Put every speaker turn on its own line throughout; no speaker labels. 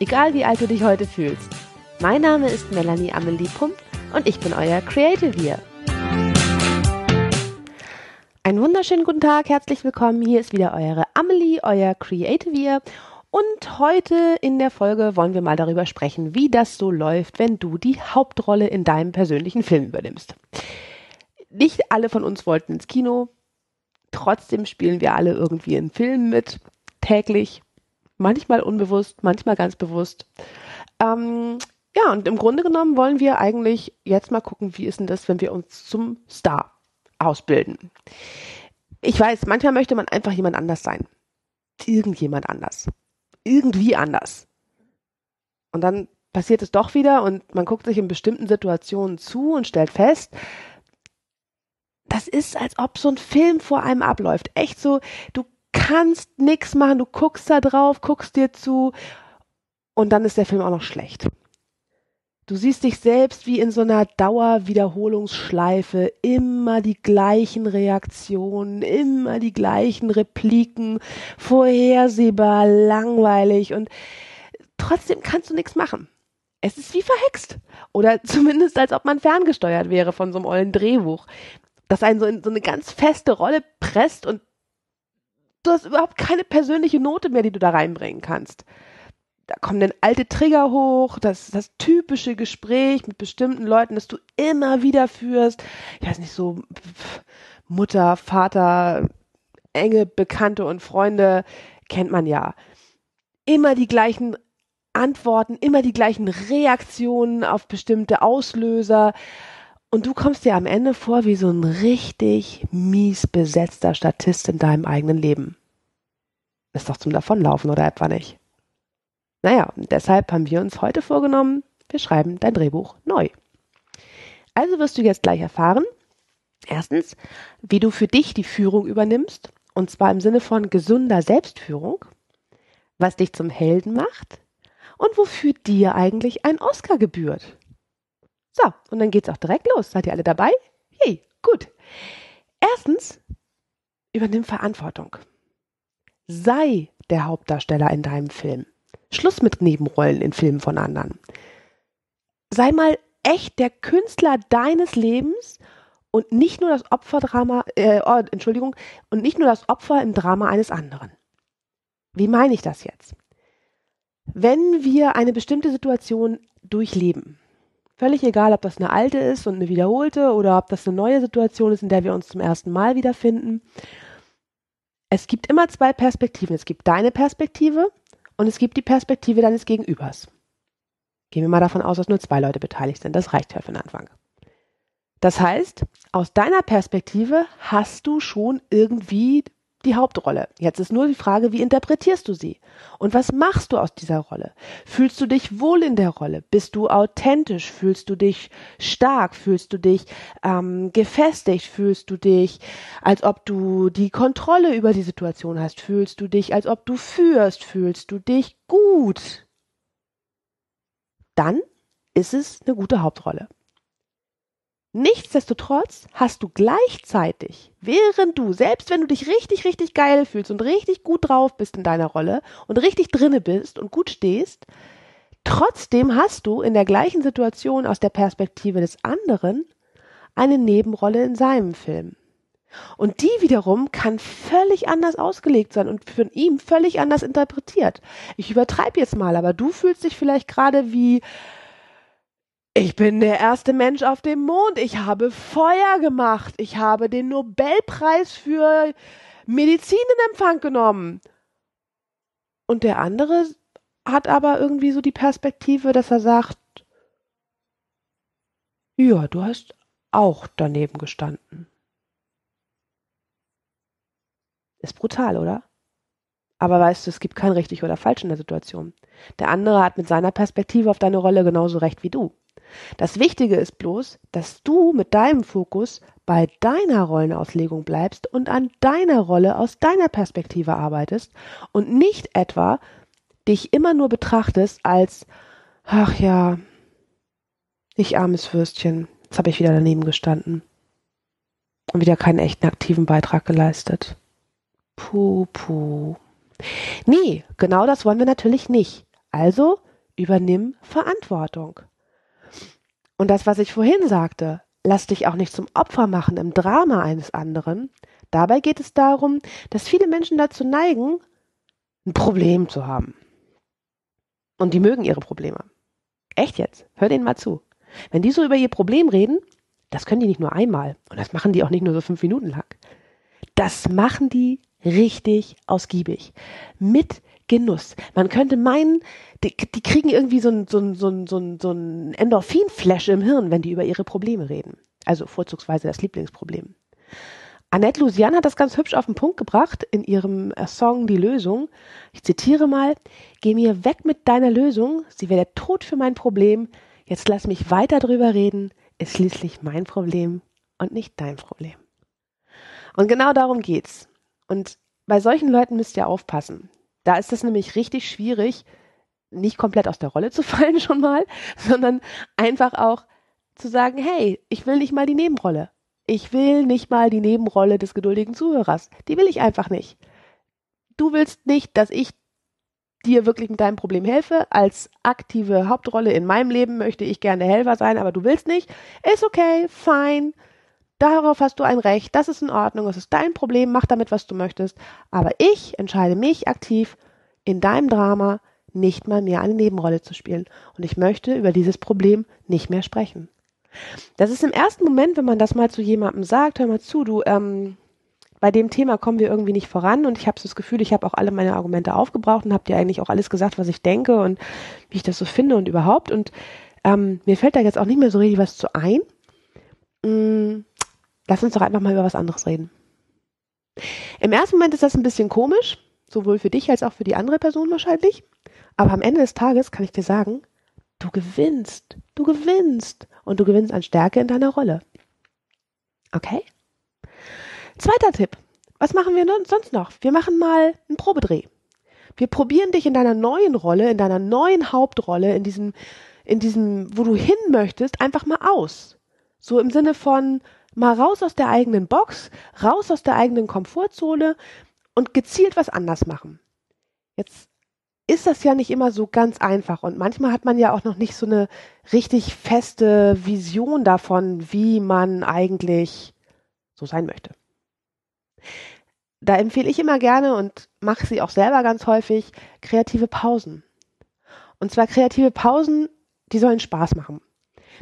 egal wie alt du dich heute fühlst. Mein Name ist Melanie Amelie Pump und ich bin euer Creative Year. Einen wunderschönen guten Tag, herzlich willkommen. Hier ist wieder eure Amelie, euer Creative Year. Und heute in der Folge wollen wir mal darüber sprechen, wie das so läuft, wenn du die Hauptrolle in deinem persönlichen Film übernimmst. Nicht alle von uns wollten ins Kino. Trotzdem spielen wir alle irgendwie in Filmen mit, täglich manchmal unbewusst, manchmal ganz bewusst. Ähm, ja, und im Grunde genommen wollen wir eigentlich jetzt mal gucken, wie ist denn das, wenn wir uns zum Star ausbilden. Ich weiß, manchmal möchte man einfach jemand anders sein. Irgendjemand anders. Irgendwie anders. Und dann passiert es doch wieder und man guckt sich in bestimmten Situationen zu und stellt fest, das ist, als ob so ein Film vor einem abläuft. Echt so, du kannst nichts machen, du guckst da drauf, guckst dir zu und dann ist der Film auch noch schlecht. Du siehst dich selbst wie in so einer Dauerwiederholungsschleife, immer die gleichen Reaktionen, immer die gleichen Repliken, vorhersehbar, langweilig und trotzdem kannst du nichts machen. Es ist wie verhext. Oder zumindest als ob man ferngesteuert wäre von so einem ollen Drehbuch, das einen so in so eine ganz feste Rolle presst und du hast überhaupt keine persönliche Note mehr, die du da reinbringen kannst. Da kommen dann alte Trigger hoch, das das typische Gespräch mit bestimmten Leuten, das du immer wieder führst. Ich weiß nicht, so Mutter, Vater, enge Bekannte und Freunde kennt man ja. Immer die gleichen Antworten, immer die gleichen Reaktionen auf bestimmte Auslöser. Und du kommst dir am Ende vor wie so ein richtig mies besetzter Statist in deinem eigenen Leben. Ist doch zum Davonlaufen, oder etwa nicht? Naja, deshalb haben wir uns heute vorgenommen, wir schreiben dein Drehbuch neu. Also wirst du jetzt gleich erfahren, erstens, wie du für dich die Führung übernimmst, und zwar im Sinne von gesunder Selbstführung, was dich zum Helden macht und wofür dir eigentlich ein Oscar gebührt. So, und dann geht's auch direkt los. Seid ihr alle dabei? Hey, gut. Erstens, übernimm Verantwortung. Sei der Hauptdarsteller in deinem Film. Schluss mit Nebenrollen in Filmen von anderen. Sei mal echt der Künstler deines Lebens und nicht nur das Opferdrama, äh, oh, Entschuldigung, und nicht nur das Opfer im Drama eines anderen. Wie meine ich das jetzt? Wenn wir eine bestimmte Situation durchleben, Völlig egal, ob das eine alte ist und eine wiederholte oder ob das eine neue Situation ist, in der wir uns zum ersten Mal wiederfinden. Es gibt immer zwei Perspektiven. Es gibt deine Perspektive und es gibt die Perspektive deines Gegenübers. Gehen wir mal davon aus, dass nur zwei Leute beteiligt sind. Das reicht ja für den Anfang. Das heißt, aus deiner Perspektive hast du schon irgendwie die Hauptrolle. Jetzt ist nur die Frage, wie interpretierst du sie? Und was machst du aus dieser Rolle? Fühlst du dich wohl in der Rolle? Bist du authentisch? Fühlst du dich stark? Fühlst du dich ähm, gefestigt? Fühlst du dich, als ob du die Kontrolle über die Situation hast? Fühlst du dich, als ob du führst? Fühlst du dich gut? Dann ist es eine gute Hauptrolle. Nichtsdestotrotz hast du gleichzeitig, während du, selbst wenn du dich richtig, richtig geil fühlst und richtig gut drauf bist in deiner Rolle und richtig drinne bist und gut stehst, trotzdem hast du in der gleichen Situation aus der Perspektive des anderen eine Nebenrolle in seinem Film. Und die wiederum kann völlig anders ausgelegt sein und von ihm völlig anders interpretiert. Ich übertreibe jetzt mal, aber du fühlst dich vielleicht gerade wie ich bin der erste Mensch auf dem Mond. Ich habe Feuer gemacht. Ich habe den Nobelpreis für Medizin in Empfang genommen. Und der andere hat aber irgendwie so die Perspektive, dass er sagt, ja, du hast auch daneben gestanden. Ist brutal, oder? Aber weißt du, es gibt kein richtig oder falsch in der Situation. Der andere hat mit seiner Perspektive auf deine Rolle genauso recht wie du. Das Wichtige ist bloß, dass du mit deinem Fokus bei deiner Rollenauslegung bleibst und an deiner Rolle aus deiner Perspektive arbeitest und nicht etwa dich immer nur betrachtest als, ach ja, ich armes Würstchen, jetzt habe ich wieder daneben gestanden und wieder keinen echten aktiven Beitrag geleistet. Puh, puh. Nee, genau das wollen wir natürlich nicht. Also übernimm Verantwortung. Und das, was ich vorhin sagte, lass dich auch nicht zum Opfer machen im Drama eines anderen. Dabei geht es darum, dass viele Menschen dazu neigen, ein Problem zu haben. Und die mögen ihre Probleme. Echt jetzt? Hör denen mal zu. Wenn die so über ihr Problem reden, das können die nicht nur einmal. Und das machen die auch nicht nur so fünf Minuten lang. Das machen die richtig ausgiebig. Mit Genuss. Man könnte meinen, die, die kriegen irgendwie so ein, so ein, so ein, so ein, so ein Endorphin-Flash im Hirn, wenn die über ihre Probleme reden. Also vorzugsweise das Lieblingsproblem. Annette Lusian hat das ganz hübsch auf den Punkt gebracht in ihrem äh, Song Die Lösung. Ich zitiere mal, Geh mir weg mit deiner Lösung, sie wäre der Tod für mein Problem. Jetzt lass mich weiter drüber reden, ist schließlich mein Problem und nicht dein Problem. Und genau darum geht's. Und bei solchen Leuten müsst ihr aufpassen. Da ist es nämlich richtig schwierig, nicht komplett aus der Rolle zu fallen schon mal, sondern einfach auch zu sagen, hey, ich will nicht mal die Nebenrolle. Ich will nicht mal die Nebenrolle des geduldigen Zuhörers. Die will ich einfach nicht. Du willst nicht, dass ich dir wirklich mit deinem Problem helfe. Als aktive Hauptrolle in meinem Leben möchte ich gerne Helfer sein, aber du willst nicht. Ist okay, fein. Darauf hast du ein Recht. Das ist in Ordnung. Es ist dein Problem. Mach damit, was du möchtest. Aber ich entscheide mich aktiv in deinem Drama nicht mal mehr eine Nebenrolle zu spielen. Und ich möchte über dieses Problem nicht mehr sprechen. Das ist im ersten Moment, wenn man das mal zu jemandem sagt, hör mal zu, du, ähm, bei dem Thema kommen wir irgendwie nicht voran und ich habe so das Gefühl, ich habe auch alle meine Argumente aufgebraucht und habe dir eigentlich auch alles gesagt, was ich denke und wie ich das so finde und überhaupt. Und ähm, mir fällt da jetzt auch nicht mehr so richtig was zu ein. Mm, lass uns doch einfach mal über was anderes reden. Im ersten Moment ist das ein bisschen komisch, sowohl für dich als auch für die andere Person wahrscheinlich. Aber am Ende des Tages kann ich dir sagen, du gewinnst, du gewinnst und du gewinnst an Stärke in deiner Rolle. Okay? Zweiter Tipp. Was machen wir sonst noch? Wir machen mal einen Probedreh. Wir probieren dich in deiner neuen Rolle, in deiner neuen Hauptrolle, in diesem, in diesem, wo du hin möchtest, einfach mal aus. So im Sinne von mal raus aus der eigenen Box, raus aus der eigenen Komfortzone und gezielt was anders machen. Jetzt ist das ja nicht immer so ganz einfach und manchmal hat man ja auch noch nicht so eine richtig feste Vision davon, wie man eigentlich so sein möchte. Da empfehle ich immer gerne und mache sie auch selber ganz häufig kreative Pausen. Und zwar kreative Pausen, die sollen Spaß machen.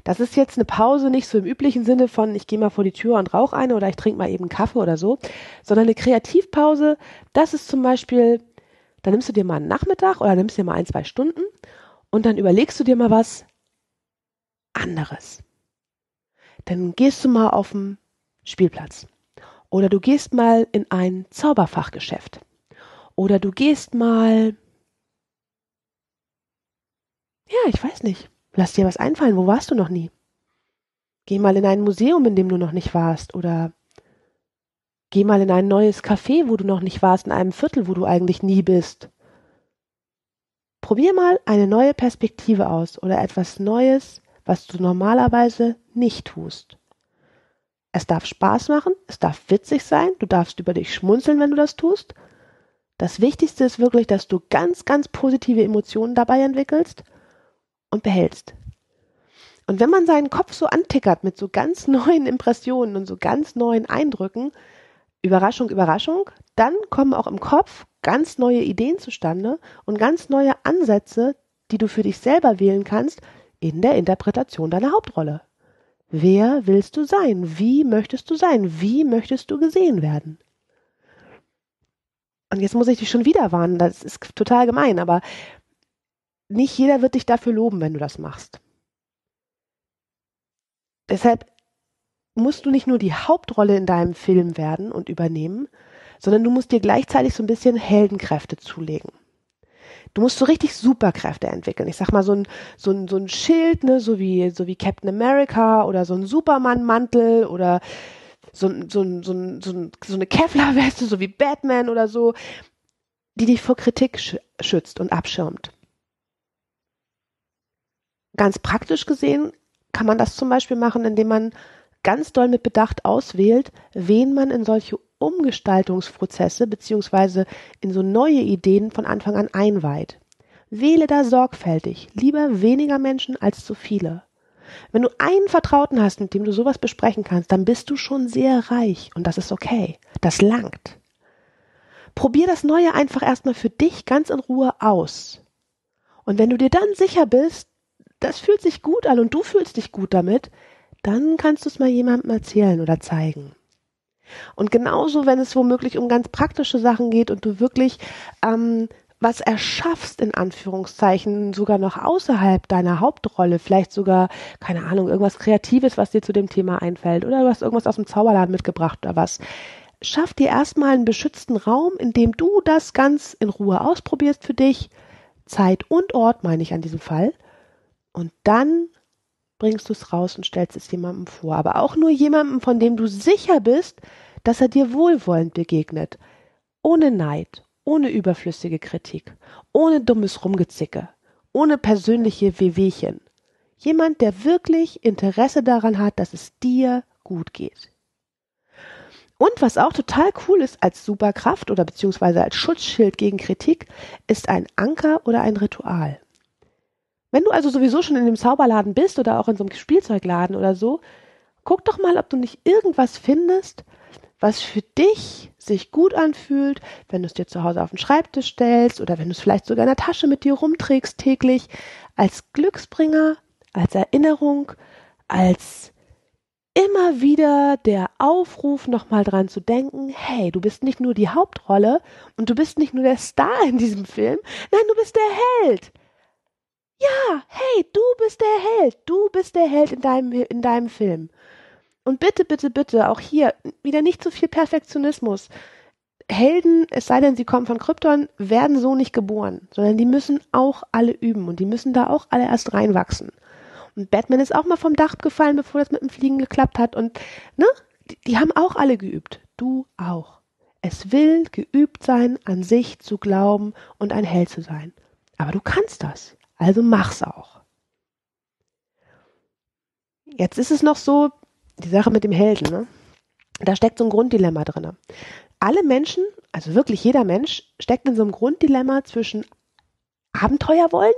Das ist jetzt eine Pause nicht so im üblichen Sinne von, ich gehe mal vor die Tür und rauche eine oder ich trinke mal eben Kaffee oder so, sondern eine Kreativpause, das ist zum Beispiel, da nimmst du dir mal einen Nachmittag oder nimmst dir mal ein, zwei Stunden und dann überlegst du dir mal was anderes. Dann gehst du mal auf den Spielplatz. Oder du gehst mal in ein Zauberfachgeschäft. Oder du gehst mal. Ja, ich weiß nicht. Lass dir was einfallen. Wo warst du noch nie? Geh mal in ein Museum, in dem du noch nicht warst. Oder geh mal in ein neues Café, wo du noch nicht warst, in einem Viertel, wo du eigentlich nie bist. Probier mal eine neue Perspektive aus oder etwas Neues, was du normalerweise nicht tust. Es darf Spaß machen, es darf witzig sein, du darfst über dich schmunzeln, wenn du das tust. Das Wichtigste ist wirklich, dass du ganz, ganz positive Emotionen dabei entwickelst und behältst. Und wenn man seinen Kopf so antickert mit so ganz neuen Impressionen und so ganz neuen Eindrücken, Überraschung, Überraschung, dann kommen auch im Kopf ganz neue Ideen zustande und ganz neue Ansätze, die du für dich selber wählen kannst in der Interpretation deiner Hauptrolle. Wer willst du sein? Wie möchtest du sein? Wie möchtest du gesehen werden? Und jetzt muss ich dich schon wieder warnen, das ist total gemein, aber nicht jeder wird dich dafür loben, wenn du das machst. Deshalb musst du nicht nur die Hauptrolle in deinem Film werden und übernehmen, sondern du musst dir gleichzeitig so ein bisschen Heldenkräfte zulegen. Du musst so richtig Superkräfte entwickeln. Ich sag mal, so ein, so ein, so ein Schild, ne, so wie, so wie Captain America oder so ein Superman-Mantel oder so, so, so, so, so eine Kevlar-Weste, so wie Batman oder so, die dich vor Kritik schützt und abschirmt. Ganz praktisch gesehen kann man das zum Beispiel machen, indem man ganz doll mit Bedacht auswählt, wen man in solche Umgestaltungsprozesse beziehungsweise in so neue Ideen von Anfang an einweiht. Wähle da sorgfältig, lieber weniger Menschen als zu viele. Wenn du einen Vertrauten hast, mit dem du sowas besprechen kannst, dann bist du schon sehr reich und das ist okay. Das langt. Probier das Neue einfach erstmal für dich ganz in Ruhe aus. Und wenn du dir dann sicher bist, das fühlt sich gut an und du fühlst dich gut damit, dann kannst du es mal jemandem erzählen oder zeigen. Und genauso, wenn es womöglich um ganz praktische Sachen geht und du wirklich ähm, was erschaffst, in Anführungszeichen, sogar noch außerhalb deiner Hauptrolle, vielleicht sogar, keine Ahnung, irgendwas Kreatives, was dir zu dem Thema einfällt, oder du hast irgendwas aus dem Zauberladen mitgebracht oder was. Schaff dir erstmal einen beschützten Raum, in dem du das ganz in Ruhe ausprobierst für dich. Zeit und Ort meine ich an diesem Fall. Und dann bringst du es raus und stellst es jemandem vor. Aber auch nur jemandem, von dem du sicher bist, dass er dir wohlwollend begegnet. Ohne Neid, ohne überflüssige Kritik, ohne dummes Rumgezicke, ohne persönliche Wehwehchen. Jemand, der wirklich Interesse daran hat, dass es dir gut geht. Und was auch total cool ist als Superkraft oder beziehungsweise als Schutzschild gegen Kritik, ist ein Anker oder ein Ritual. Wenn du also sowieso schon in dem Zauberladen bist oder auch in so einem Spielzeugladen oder so, guck doch mal, ob du nicht irgendwas findest, was für dich sich gut anfühlt, wenn du es dir zu Hause auf den Schreibtisch stellst oder wenn du es vielleicht sogar in der Tasche mit dir rumträgst täglich, als Glücksbringer, als Erinnerung, als immer wieder der Aufruf, nochmal dran zu denken, hey, du bist nicht nur die Hauptrolle und du bist nicht nur der Star in diesem Film, nein, du bist der Held. Ja, hey, du bist der Held. Du bist der Held in deinem, in deinem Film. Und bitte, bitte, bitte, auch hier wieder nicht zu viel Perfektionismus. Helden, es sei denn, sie kommen von Krypton, werden so nicht geboren, sondern die müssen auch alle üben und die müssen da auch alle erst reinwachsen. Und Batman ist auch mal vom Dach gefallen, bevor das mit dem Fliegen geklappt hat und, ne? Die, die haben auch alle geübt. Du auch. Es will geübt sein, an sich zu glauben und ein Held zu sein. Aber du kannst das. Also mach's auch. Jetzt ist es noch so, die Sache mit dem Helden, ne? Da steckt so ein Grunddilemma drin. Alle Menschen, also wirklich jeder Mensch, steckt in so einem Grunddilemma zwischen Abenteuer wollen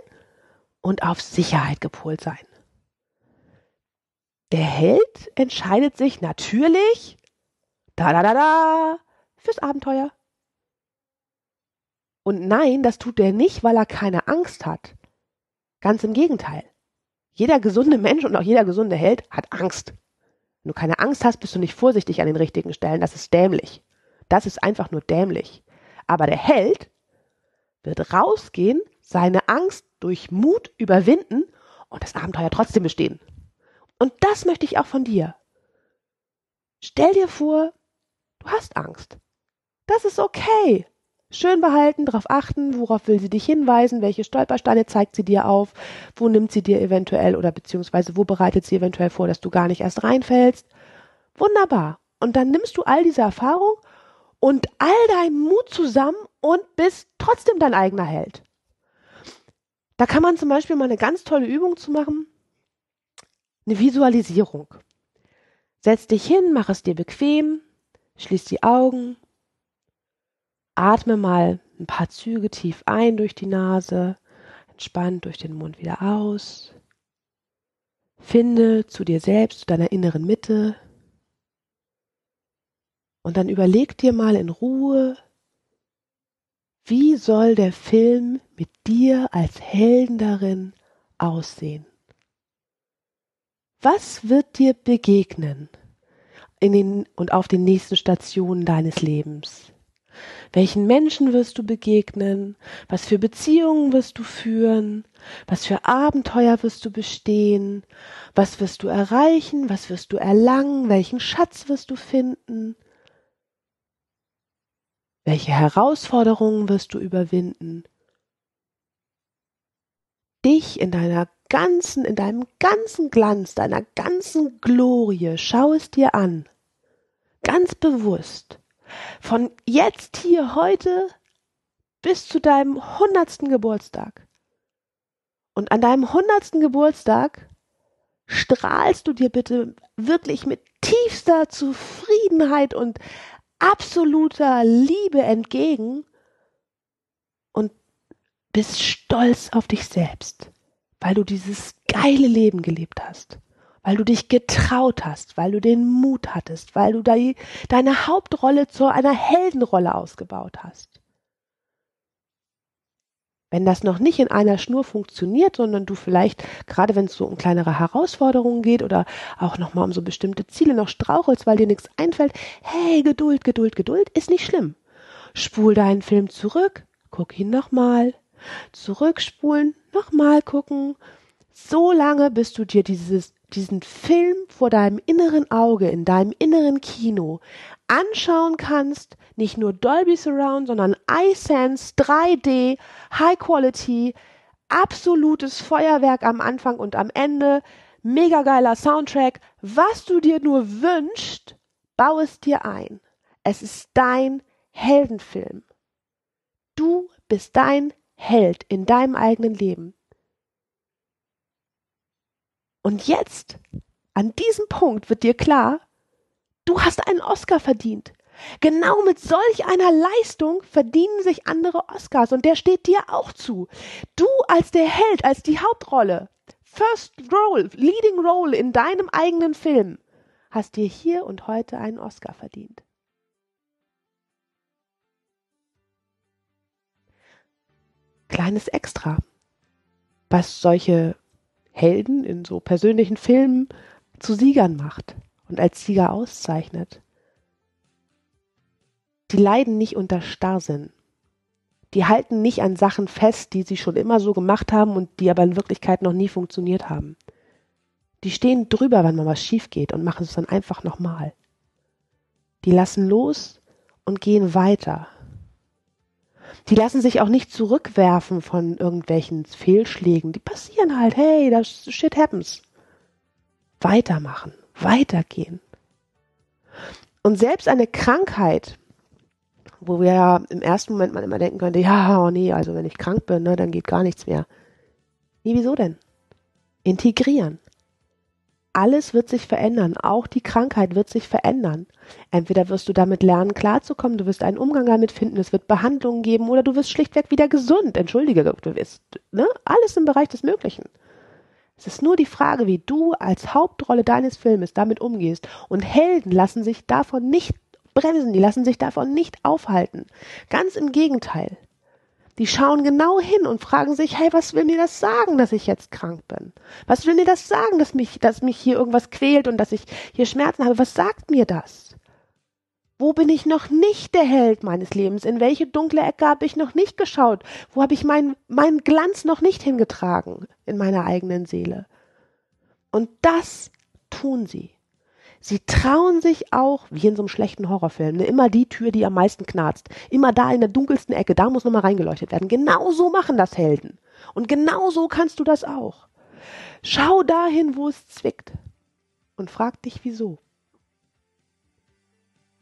und auf Sicherheit gepolt sein. Der Held entscheidet sich natürlich, da da da da, fürs Abenteuer. Und nein, das tut er nicht, weil er keine Angst hat. Ganz im Gegenteil. Jeder gesunde Mensch und auch jeder gesunde Held hat Angst. Wenn du keine Angst hast, bist du nicht vorsichtig an den richtigen Stellen. Das ist dämlich. Das ist einfach nur dämlich. Aber der Held wird rausgehen, seine Angst durch Mut überwinden und das Abenteuer trotzdem bestehen. Und das möchte ich auch von dir. Stell dir vor, du hast Angst. Das ist okay. Schön behalten, darauf achten, worauf will sie dich hinweisen, welche Stolpersteine zeigt sie dir auf, wo nimmt sie dir eventuell oder beziehungsweise wo bereitet sie eventuell vor, dass du gar nicht erst reinfällst. Wunderbar. Und dann nimmst du all diese Erfahrung und all deinen Mut zusammen und bist trotzdem dein eigener Held. Da kann man zum Beispiel mal eine ganz tolle Übung zu machen. Eine Visualisierung. Setz dich hin, mach es dir bequem, schließ die Augen Atme mal ein paar Züge tief ein durch die Nase, entspannt durch den Mund wieder aus. Finde zu dir selbst, zu deiner inneren Mitte. Und dann überleg dir mal in Ruhe, wie soll der Film mit dir als Helden darin aussehen? Was wird dir begegnen in den und auf den nächsten Stationen deines Lebens? Welchen Menschen wirst du begegnen? Was für Beziehungen wirst du führen? Was für Abenteuer wirst du bestehen? Was wirst du erreichen? Was wirst du erlangen? Welchen Schatz wirst du finden? Welche Herausforderungen wirst du überwinden? Dich in deiner ganzen, in deinem ganzen Glanz, deiner ganzen Glorie, schau es dir an. Ganz bewusst. Von jetzt hier heute bis zu deinem hundertsten Geburtstag. Und an deinem hundertsten Geburtstag strahlst du dir bitte wirklich mit tiefster Zufriedenheit und absoluter Liebe entgegen und bist stolz auf dich selbst, weil du dieses geile Leben gelebt hast, weil du dich getraut hast, weil du den Mut hattest, weil du deine Hauptrolle zu einer Heldenrolle ausgebaut hast. Wenn das noch nicht in einer Schnur funktioniert, sondern du vielleicht, gerade wenn es so um kleinere Herausforderungen geht oder auch nochmal um so bestimmte Ziele noch strauchelst, weil dir nichts einfällt, hey, Geduld, Geduld, Geduld, ist nicht schlimm. Spul deinen Film zurück, guck ihn nochmal, zurückspulen, nochmal gucken, so lange, bis du dir dieses, diesen Film vor deinem inneren Auge, in deinem inneren Kino anschauen kannst, nicht nur Dolby Surround, sondern iSense 3D, High Quality, absolutes Feuerwerk am Anfang und am Ende, mega geiler Soundtrack, was du dir nur wünschst, bau es dir ein. Es ist dein Heldenfilm. Du bist dein Held in deinem eigenen Leben. Und jetzt, an diesem Punkt wird dir klar, du hast einen Oscar verdient. Genau mit solch einer Leistung verdienen sich andere Oscars und der steht dir auch zu. Du als der Held, als die Hauptrolle, First Role, Leading Role in deinem eigenen Film, hast dir hier und heute einen Oscar verdient. Kleines Extra, was solche Helden in so persönlichen Filmen zu Siegern macht und als Sieger auszeichnet. Die leiden nicht unter Starrsinn. Die halten nicht an Sachen fest, die sie schon immer so gemacht haben und die aber in Wirklichkeit noch nie funktioniert haben. Die stehen drüber, wenn mal was schief geht und machen es dann einfach nochmal. Die lassen los und gehen weiter. Die lassen sich auch nicht zurückwerfen von irgendwelchen Fehlschlägen. Die passieren halt. Hey, das shit happens. Weitermachen, weitergehen. Und selbst eine Krankheit, wo wir ja im ersten Moment man immer denken könnte, ja, oh nee, also wenn ich krank bin, ne, dann geht gar nichts mehr. Nee, wieso denn? Integrieren. Alles wird sich verändern, auch die Krankheit wird sich verändern. Entweder wirst du damit lernen, klarzukommen, du wirst einen Umgang damit finden, es wird Behandlungen geben oder du wirst schlichtweg wieder gesund. Entschuldige, du wirst, ne? Alles im Bereich des Möglichen. Es ist nur die Frage, wie du als Hauptrolle deines Filmes damit umgehst. Und Helden lassen sich davon nicht bremsen, die lassen sich davon nicht aufhalten. Ganz im Gegenteil. Die schauen genau hin und fragen sich, hey, was will mir das sagen, dass ich jetzt krank bin? Was will mir das sagen, dass mich, dass mich hier irgendwas quält und dass ich hier Schmerzen habe? Was sagt mir das? Wo bin ich noch nicht der Held meines Lebens? In welche dunkle Ecke habe ich noch nicht geschaut? Wo habe ich meinen mein Glanz noch nicht hingetragen in meiner eigenen Seele? Und das tun sie. Sie trauen sich auch, wie in so einem schlechten Horrorfilm, ne, immer die Tür, die am meisten knarzt. Immer da in der dunkelsten Ecke, da muss nochmal reingeleuchtet werden. Genau so machen das Helden. Und genau so kannst du das auch. Schau dahin, wo es zwickt. Und frag dich, wieso.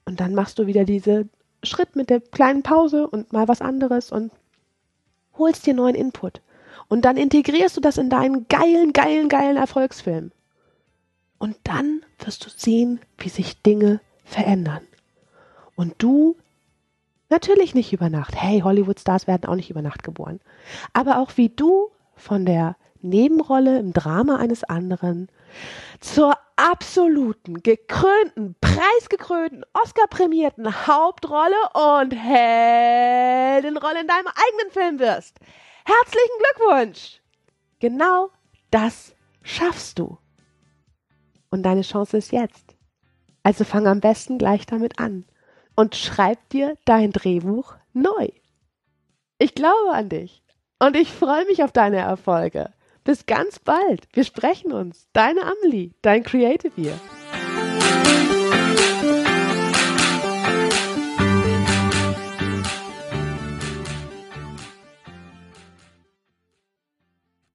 Und dann machst du wieder diese Schritt mit der kleinen Pause und mal was anderes und holst dir neuen Input. Und dann integrierst du das in deinen geilen, geilen, geilen Erfolgsfilm. Und dann wirst du sehen, wie sich Dinge verändern. Und du natürlich nicht über Nacht. Hey, Hollywood-Stars werden auch nicht über Nacht geboren. Aber auch wie du von der Nebenrolle im Drama eines anderen zur absoluten, gekrönten, preisgekrönten, Oscar-prämierten Hauptrolle und Heldenrolle in deinem eigenen Film wirst. Herzlichen Glückwunsch! Genau das schaffst du. Und deine Chance ist jetzt. Also fang am besten gleich damit an und schreib dir dein Drehbuch neu. Ich glaube an dich und ich freue mich auf deine Erfolge. Bis ganz bald. Wir sprechen uns. Deine Amelie, dein Creative Year.